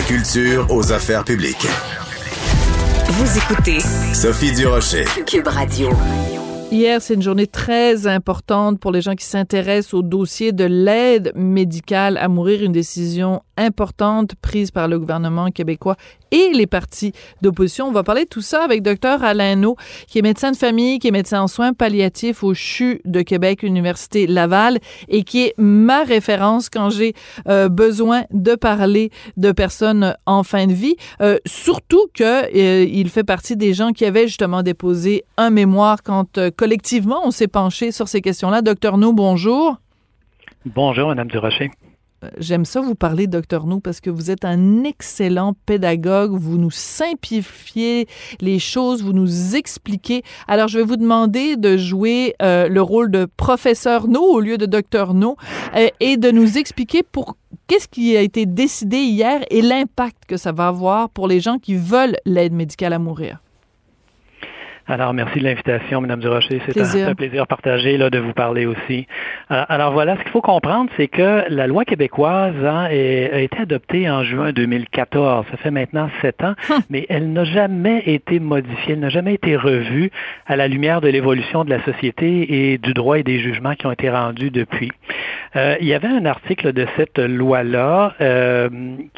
la culture aux affaires publiques. Vous écoutez Sophie Durocher. Cube Radio. Hier, c'est une journée très importante pour les gens qui s'intéressent au dossier de l'aide médicale à mourir, une décision importante prise par le gouvernement québécois et les partis d'opposition. On va parler de tout ça avec Dr Alain No, qui est médecin de famille, qui est médecin en soins palliatifs au CHU de Québec, Université Laval, et qui est ma référence quand j'ai euh, besoin de parler de personnes en fin de vie. Euh, surtout que euh, fait partie des gens qui avaient justement déposé un mémoire quand collectivement on s'est penché sur ces questions-là. Docteur No, bonjour. Bonjour, Madame Durocher. J'aime ça vous parler, docteur Nou, parce que vous êtes un excellent pédagogue. Vous nous simplifiez les choses, vous nous expliquez. Alors, je vais vous demander de jouer euh, le rôle de professeur No au lieu de docteur No euh, et de nous expliquer pour qu'est-ce qui a été décidé hier et l'impact que ça va avoir pour les gens qui veulent l'aide médicale à mourir. Alors, merci de l'invitation, Mme Durocher. C'est un, plaisir partagé là, de vous parler aussi. Euh, alors voilà, ce qu'il faut comprendre, c'est que la loi québécoise hein, a été adoptée en juin 2014. Ça fait maintenant sept ans, hum. mais elle n'a jamais été modifiée, elle n'a jamais été revue à la lumière de l'évolution de la société et du droit et des jugements qui ont été rendus depuis. Euh, il y avait un article de cette loi-là euh,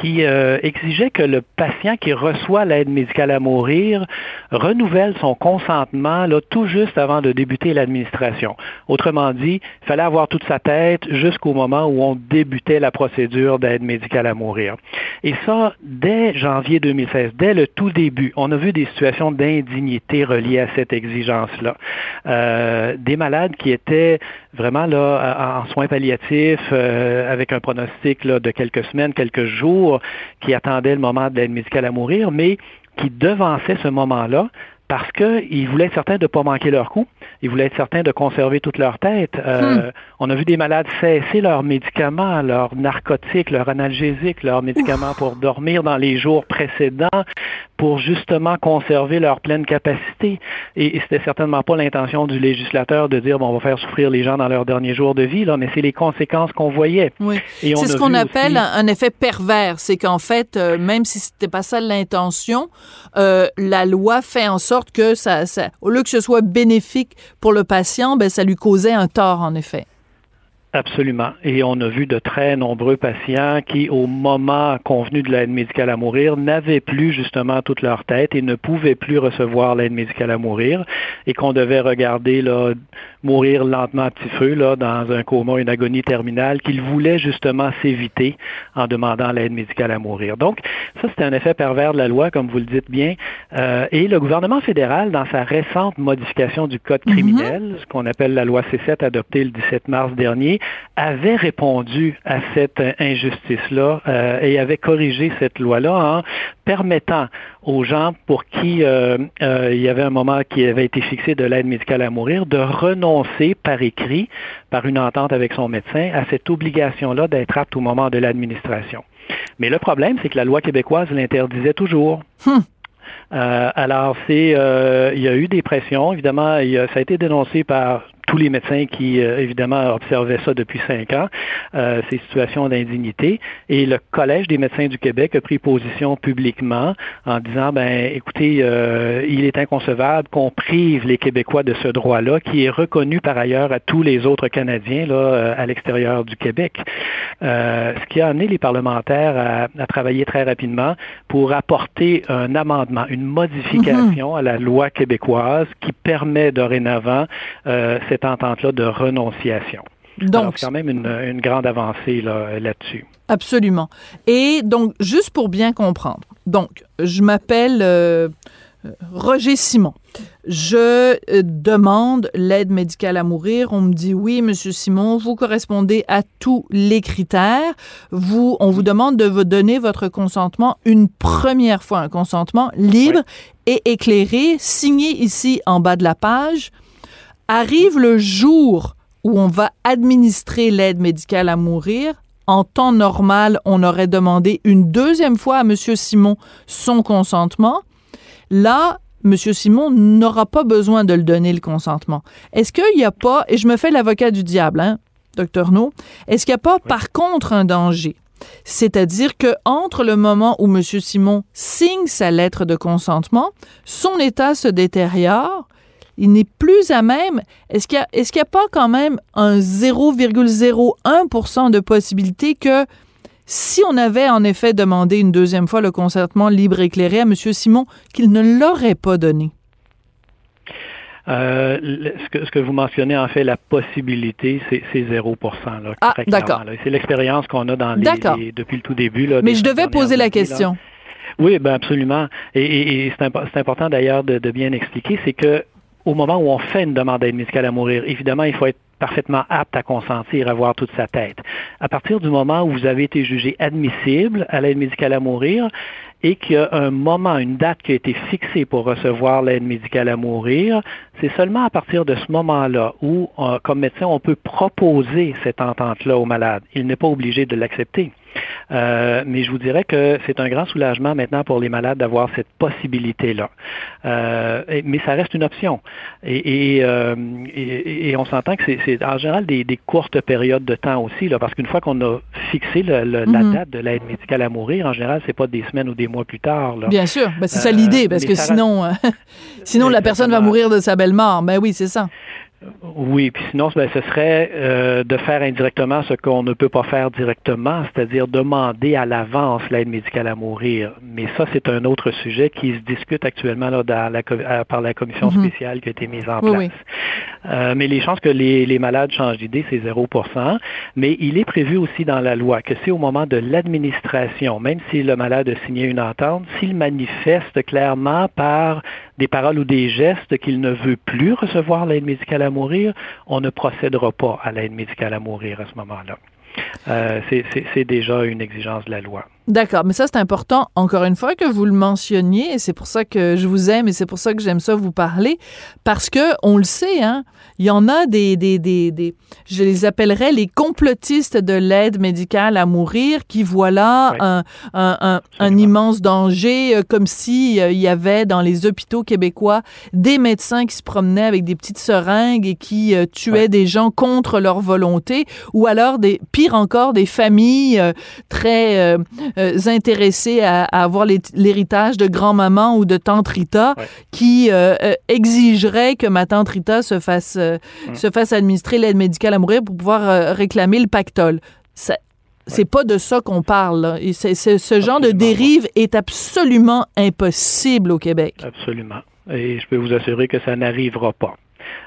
qui exigeait que le patient qui reçoit l'aide médicale à mourir renouvelle son compte consentement là, tout juste avant de débuter l'administration. Autrement dit, il fallait avoir toute sa tête jusqu'au moment où on débutait la procédure d'aide médicale à mourir. Et ça, dès janvier 2016, dès le tout début, on a vu des situations d'indignité reliées à cette exigence-là. Euh, des malades qui étaient vraiment là en soins palliatifs euh, avec un pronostic de quelques semaines, quelques jours, qui attendaient le moment de l'aide médicale à mourir, mais qui devançaient ce moment-là parce qu'ils voulaient être certains de ne pas manquer leur coup. Ils voulaient être certains de conserver toute leur tête. Euh, hmm. On a vu des malades cesser leurs médicaments, leurs narcotiques, leurs analgésiques, leurs médicaments pour dormir dans les jours précédents pour justement conserver leur pleine capacité. Et, et c'était certainement pas l'intention du législateur de dire bon, on va faire souffrir les gens dans leurs derniers jours de vie, là, mais c'est les conséquences qu'on voyait. Oui. C'est ce qu'on appelle un effet pervers, c'est qu'en fait, euh, même si c'était pas ça l'intention, euh, la loi fait en sorte que ça, ça, au lieu que ce soit bénéfique pour le patient, ben ça lui causait un tort en effet. Absolument. Et on a vu de très nombreux patients qui, au moment convenu de l'aide médicale à mourir, n'avaient plus justement toute leur tête et ne pouvaient plus recevoir l'aide médicale à mourir et qu'on devait regarder là, mourir lentement à petit feu là, dans un coma, une agonie terminale qu'ils voulaient justement s'éviter en demandant l'aide médicale à mourir. Donc, ça, c'est un effet pervers de la loi, comme vous le dites bien. Euh, et le gouvernement fédéral, dans sa récente modification du Code mhm. criminel, ce qu'on appelle la loi C7 adoptée le 17 mars dernier, avait répondu à cette injustice-là euh, et avait corrigé cette loi-là en permettant aux gens pour qui euh, euh, il y avait un moment qui avait été fixé de l'aide médicale à mourir de renoncer par écrit, par une entente avec son médecin, à cette obligation-là d'être apte au moment de l'administration. Mais le problème, c'est que la loi québécoise l'interdisait toujours. Hum. alors, c'est, il y a eu des pressions, évidemment, ça a été dénoncé par tous les médecins qui, euh, évidemment, observaient ça depuis cinq ans, euh, ces situations d'indignité. Et le Collège des médecins du Québec a pris position publiquement en disant, ben, écoutez, euh, il est inconcevable qu'on prive les Québécois de ce droit-là, qui est reconnu par ailleurs à tous les autres Canadiens là, à l'extérieur du Québec. ce qui a amené les parlementaires à, à, travailler très rapidement pour apporter un amendement, une modification mm-hmm. à la loi québécoise qui permet dorénavant cette entente-là de renonciation. Donc, c'est quand même une, grande avancée là-dessus. absolument. Et donc, juste pour bien comprendre, donc, je m'appelle euh, Roger Simon. Je euh, demande l'aide médicale à mourir. On me dit oui, Monsieur Simon, vous correspondez à tous les critères. Vous, on vous demande de vous donner votre consentement une première fois, un consentement libre et éclairé, signé ici en bas de la page. Arrive le jour où on va administrer l'aide médicale à mourir. En temps normal, on aurait demandé une deuxième fois à M. Simon son consentement. Là, M. Simon n'aura pas besoin de le donner le consentement. Est-ce qu'il n'y a pas, et je me fais l'avocat du diable, hein, docteur No, est-ce qu'il n'y a pas par contre un danger? C'est-à-dire que entre le moment où M. Simon signe sa lettre de consentement, son état se détériore, il n'est plus à même. Est-ce qu'il n'y a, a, pas quand même un 0,01% de possibilité que si on avait en effet demandé une deuxième fois le consentement libre éclairé à M. Simon, qu'il ne l'aurait pas donné? Euh, ce, que, ce, que, vous mentionnez, en fait, la possibilité, c'est 0 là, Ah, d'accord. C'est l'expérience qu'on a dans les, depuis le tout début. Là, Mais je devais poser la question. Oui, ben absolument. Et, et, c'est important d'ailleurs de, de, bien expliquer, c'est que au moment où on fait une demande d'aide médicale à mourir, évidemment, il faut être parfaitement apte à consentir, à voir toute sa tête. À partir du moment où vous avez été jugé admissible à l'aide médicale à mourir, et qu'il y a un moment, une date qui a été fixée pour recevoir l'aide médicale à mourir, c'est seulement à partir de ce moment-là où, euh, comme médecin, on peut proposer cette entente-là au malade. Il n'est pas obligé de l'accepter. Euh, mais je vous dirais que c'est un grand soulagement maintenant pour les malades d'avoir cette possibilité-là. Euh, mais ça reste une option. Et, euh, et, on s'entend que c'est en général des, des, courtes périodes de temps aussi, là, parce qu'une fois qu'on a le, le, la mm-hmm. date de l'aide médicale à mourir, en général, c'est pas des semaines ou des mois plus tard. Là. Bien sûr, ben, c'est ça l'idée, parce que sinon, sinon la personne va mourir de sa belle mort. Ben oui, c'est ça. Oui, puis sinon, ben, ce serait euh, de faire indirectement ce qu'on ne peut pas faire directement, c'est-à-dire demander à l'avance l'aide médicale à mourir. Mais ça, c'est un autre sujet qui se discute actuellement là, dans la, par la commission mm-hmm. spéciale qui a été mise en place. Oui, Euh, mais les chances que les, les malades changent d'idée, c'est 0% Mais il est prévu aussi dans la loi que c'est au moment de l'administration, même si le malade a signé une entente, s'il manifeste clairement par des paroles ou des gestes qu'il ne veut plus recevoir l'aide médicale à mourir, on ne procédera pas à l'aide médicale à mourir à ce moment-là. Euh, c'est déjà une exigence de la loi. D'accord, mais ça c'est important, encore une fois, que vous le mentionniez, et c'est pour ça que je vous aime et c'est pour ça que j'aime ça vous parler, parce que on le sait, hein, il y en a des, des, des, des je les appellerais les complotistes de l'aide médicale à mourir, qui voient là oui. un, un, un, un, immense danger, euh, comme si euh, il y avait dans les hôpitaux québécois des médecins qui se promenaient avec des petites seringues et qui euh, tuaient des gens contre leur volonté, ou alors des, pire encore, des familles euh, très euh, intéressés à, à avoir l'héritage de grand-maman ou de tante Rita ouais. qui euh, exigerait que ma tante Rita se fasse, mmh. se fasse administrer l'aide médicale à mourir pour pouvoir réclamer le pactole. Ça, c'est pas de ça qu'on parle. Et ce genre absolument. de dérive est absolument impossible au Québec. Absolument. Et je peux vous assurer que ça n'arrivera pas.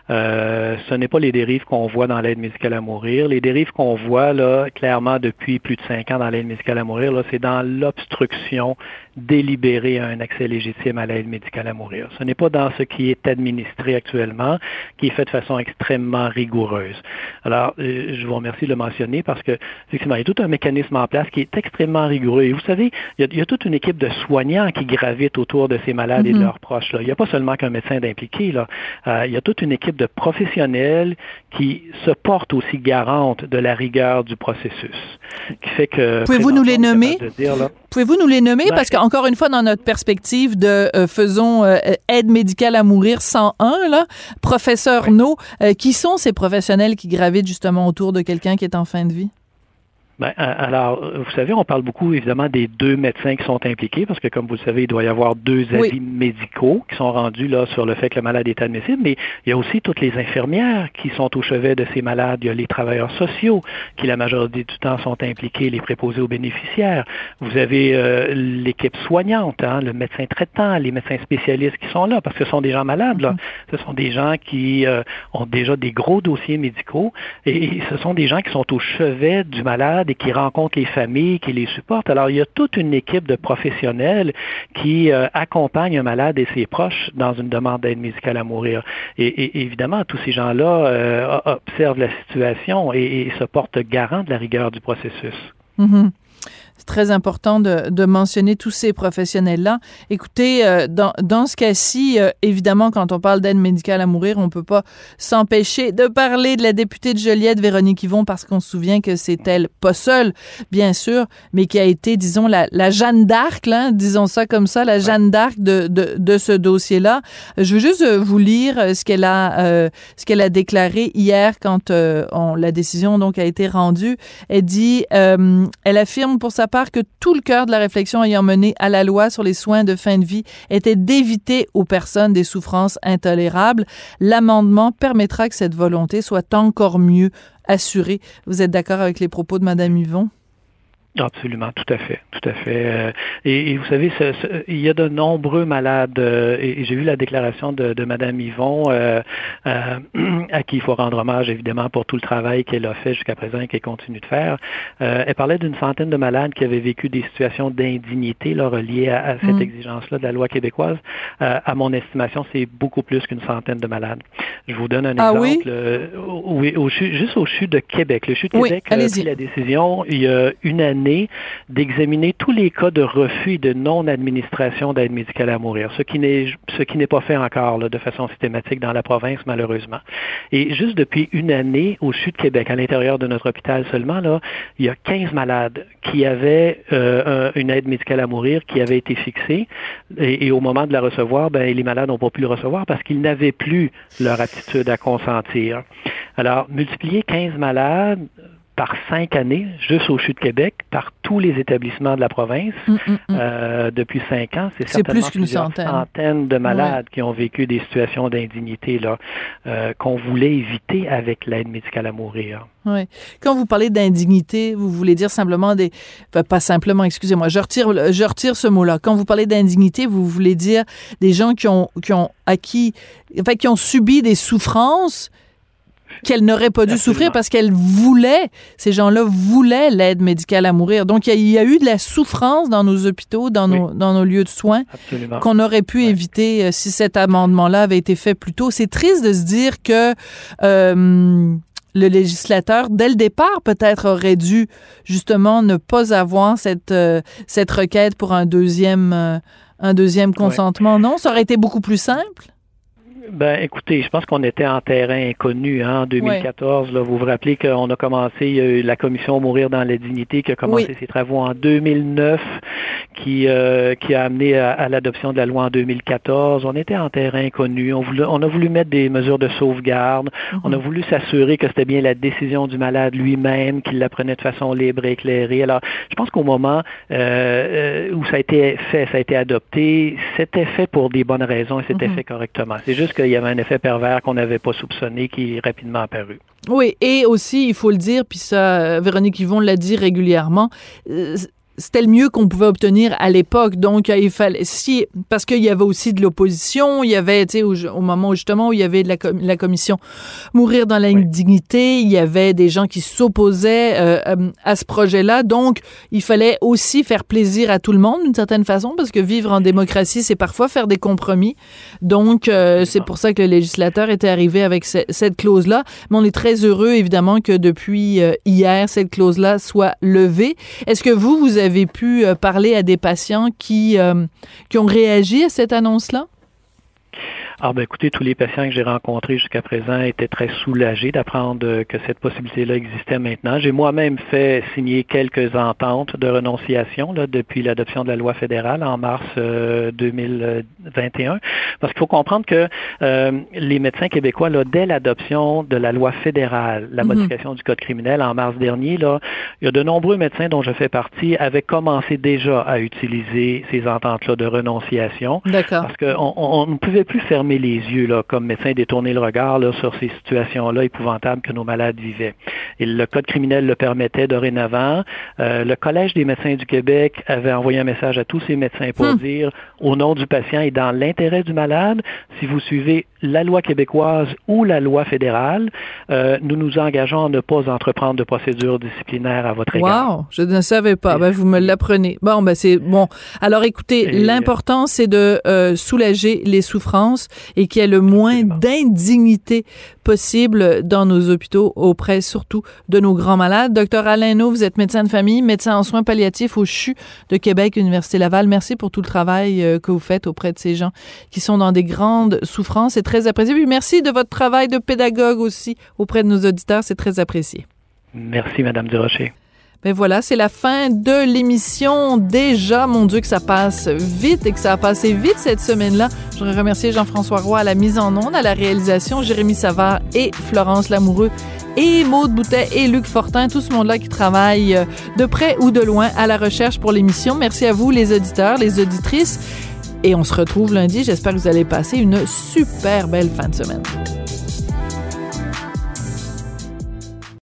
Euh, ce n'est pas les dérives qu'on voit dans l'aide médicale à mourir. Les dérives qu'on voit là clairement depuis plus de cinq ans dans l'aide médicale à mourir, là, c'est dans l'obstruction délibérée à un accès légitime à l'aide médicale à mourir. Ce n'est pas dans ce qui est administré actuellement, qui est fait de façon extrêmement rigoureuse. Alors, euh, je vous remercie de le mentionner parce que effectivement, il y a tout un mécanisme en place qui est extrêmement rigoureux. Et vous savez, il y a, il y a toute une équipe de soignants qui gravitent autour de ces malades mm -hmm. et de leurs proches. Là. Il n'y a pas seulement qu'un médecin d'impliqué. Là. Euh, il y a toute une équipe de professionnels qui se portent aussi garante de la rigueur du processus. Qui fait que Pouvez-vous nous les nommer? Pouvez-vous nous les nommer? Ben, parce qu'encore une fois dans notre perspective de euh, faisons euh, aide médicale à mourir 101 là, professeur oui. No, euh, qui sont ces professionnels qui gravitent justement autour de quelqu'un qui est en fin de vie? Ben, alors, vous savez, on parle beaucoup évidemment des deux médecins qui sont impliqués parce que, comme vous le savez, il doit y avoir deux avis oui. médicaux qui sont rendus là sur le fait que le malade est admissible, mais il y a aussi toutes les infirmières qui sont au chevet de ces malades. Il y a les travailleurs sociaux qui, la majorité du temps, sont impliqués, les préposés aux bénéficiaires. Vous avez euh, l'équipe soignante, hein, le médecin traitant, les médecins spécialistes qui sont là parce que ce sont des gens malades. Là. Mm -hmm. Ce sont des gens qui euh, ont déjà des gros dossiers médicaux et ce sont des gens qui sont au chevet du malade et qui rencontrent les familles, qui les supportent. Alors, il y a toute une équipe de professionnels qui euh, accompagnent un malade et ses proches dans une demande d'aide médicale à mourir. Et, évidemment, tous ces gens-là euh, observent la situation et, se portent garant de la rigueur du processus. -hmm. C'est très important de, de, mentionner tous ces professionnels-là. Écoutez, euh, dans, dans ce cas-ci, euh, évidemment, quand on parle d'aide médicale à mourir, on ne peut pas s'empêcher de parler de la députée de Joliette, Véronique Yvon, parce qu'on se souvient que c'est elle, pas seule, bien sûr, mais qui a été, disons, la, la Jeanne d'Arc, là, disons ça comme ça, la Jeanne d'Arc de, de, de, ce dossier-là. Je veux juste euh, vous lire ce qu'elle a, euh, ce qu'elle a déclaré hier quand on, la décision donc a été rendue. Elle dit elle affirme pour sa part que tout le cœur de la réflexion ayant mené à la loi sur les soins de fin de vie était d'éviter aux personnes des souffrances intolérables. L'amendement permettra que cette volonté soit encore mieux assurée. Vous êtes d'accord avec les propos de Mme Yvon? Absolument, tout à fait, tout à fait. Euh, et, vous savez, il y a de nombreux malades, euh, et, j'ai vu la déclaration de, de Madame Yvon, euh, à qui il faut rendre hommage évidemment pour tout le travail qu'elle a fait jusqu'à présent et qu'elle continue de faire. elle parlait d'une centaine de malades qui avaient vécu des situations d'indignité reliées à, cette mm. exigence-là de la loi québécoise. à mon estimation, c'est beaucoup plus qu'une centaine de malades. Je vous donne un ah exemple. Oui? au, juste au CHU de Québec. Le CHU de Québec a pris la décision il y a une année d'examiner tous les cas de refus et de non-administration d'aide médicale à mourir, ce qui n'est pas fait encore de façon systématique dans la province, malheureusement. Et juste depuis une année, au sud Québec, à l'intérieur de notre hôpital seulement, là, il y a 15 malades qui avaient euh, une aide médicale à mourir qui avait été fixée. Et, au moment de la recevoir, ben, les malades n'ont pas pu le recevoir parce qu'ils n'avaient plus leur aptitude à consentir. Alors, multiplier 15 malades par cinq années, juste au CHU de Québec, par tous les établissements de la province mm, mm, mm. Euh, depuis cinq ans. C'est certainement plus qu'une centaine. centaines de malades qui ont vécu des situations d'indignité là euh, qu'on voulait éviter avec l'aide médicale à mourir. Oui. Quand vous parlez d'indignité, vous voulez dire simplement des, pas simplement, excusez-moi, je retire, je retire ce mot-là. Quand vous parlez d'indignité, vous voulez dire des gens qui ont, qui ont acquis, enfin, qui ont subi des souffrances qu'elle n'aurait pas dû souffrir parce qu'elle voulait, ces gens-là voulaient l'aide médicale à mourir. Donc, il y, a eu de la souffrance dans nos hôpitaux, dans, nos, dans nos lieux de soins, qu'on aurait pu éviter euh, si cet amendement-là avait été fait plus tôt. C'est triste de se dire que euh, le législateur, dès le départ, peut-être aurait dû justement ne pas avoir cette, euh, cette requête pour un deuxième, un deuxième consentement. Non, ça aurait été beaucoup plus simple. Ben, écoutez, je pense qu'on était en terrain inconnu hein, en 2014. Là, vous vous rappelez qu'on a commencé, il y a eu la commission Mourir dans la dignité qui a commencé ses travaux en 2009, qui, euh, qui a amené à, l'adoption de la loi en 2014. On était en terrain inconnu. On, voulait, on a voulu mettre des mesures de sauvegarde. Mhm. On a voulu s'assurer que c'était bien la décision du malade lui-même, qu'il la prenait de façon libre et éclairée. Alors, je pense qu'au moment euh, euh, où ça a été fait, ça a été adopté, c'était fait pour des bonnes raisons et c'était mhm. fait correctement. C'est juste qu'il y avait un effet pervers qu'on n'avait pas soupçonné qui est rapidement apparu. Oui, et aussi, il faut le dire, puis ça, euh, Véronique Yvon l'a dit régulièrement, euh, c'était le mieux qu'on pouvait obtenir à l'époque. Donc, il fallait, si, parce qu'il y avait aussi de l'opposition, il y avait, tu sais, au, moment justement où il y avait de la, la commission Mourir dans la dignité, il y avait des gens qui s'opposaient euh, euh, à ce projet-là. Donc, il fallait aussi faire plaisir à tout le monde d'une certaine façon, parce que vivre en démocratie, c'est parfois faire des compromis. Donc, euh, c'est pour ça que le législateur était arrivé avec cette clause-là. Mais on est très heureux, évidemment, que depuis hier, cette clause-là soit levée. Est-ce que vous, vous avez avez pu euh, parler à des patients qui, euh, qui ont réagi à cette annonce-là? Ah ben écoutez, tous les patients que j'ai rencontrés jusqu'à présent étaient très soulagés d'apprendre que cette possibilité-là existait maintenant. J'ai moi-même fait signer quelques ententes de renonciation là, depuis l'adoption de la loi fédérale en mars 2021, euh, parce qu'il faut comprendre que euh, les médecins québécois, là, dès l'adoption de la loi fédérale, la mhm. modification du code criminel en mars dernier, là, il y a de nombreux médecins dont je fais partie avaient commencé déjà à utiliser ces ententes-là de renonciation. D'accord. Parce qu'on on ne pouvait plus fermer les yeux là, comme médecin, détourner le regard là, sur ces situations-là épouvantables que nos malades vivaient. Et le code criminel le permettait dorénavant. Euh, le Collège des médecins du Québec avait envoyé un message à tous ces médecins pour hmm. dire, au nom du patient et dans l'intérêt du malade, si vous suivez la loi québécoise ou la loi fédérale, euh, nous nous engageons à ne pas entreprendre de procédures disciplinaires à votre égard. Wow, je ne savais pas. Ben, vous me l'apprenez. Bon, ben c'est bon. Alors écoutez, l'important c'est de euh, soulager les souffrances et qu'il y ait le moins d'indignité possible dans nos hôpitaux auprès surtout de nos grands malades. Docteur Alain vous êtes médecin de famille, médecin en soins palliatifs au CHU de Québec, Université Laval. Merci pour tout le travail euh, que vous faites auprès de ces gens qui sont dans des grandes souffrances. C'est très apprécié. Puis merci de votre travail de pédagogue aussi auprès de nos auditeurs. C'est très apprécié. Merci, Madame Durocher. Ben voilà, c'est la fin de l'émission. Déjà, mon Dieu, que ça passe vite et que ça a passé vite cette semaine-là. Je voudrais remercier Jean-François Roy à la mise en onde, à la réalisation, Jérémy Savard et Florence Lamoureux et Maude Boutet et Luc Fortin, tout ce monde-là qui travaille euh, de près ou de loin à la recherche pour l'émission. Merci à vous, les auditeurs, les auditrices. Et on se retrouve lundi. J'espère que vous allez passer une super belle fin de semaine.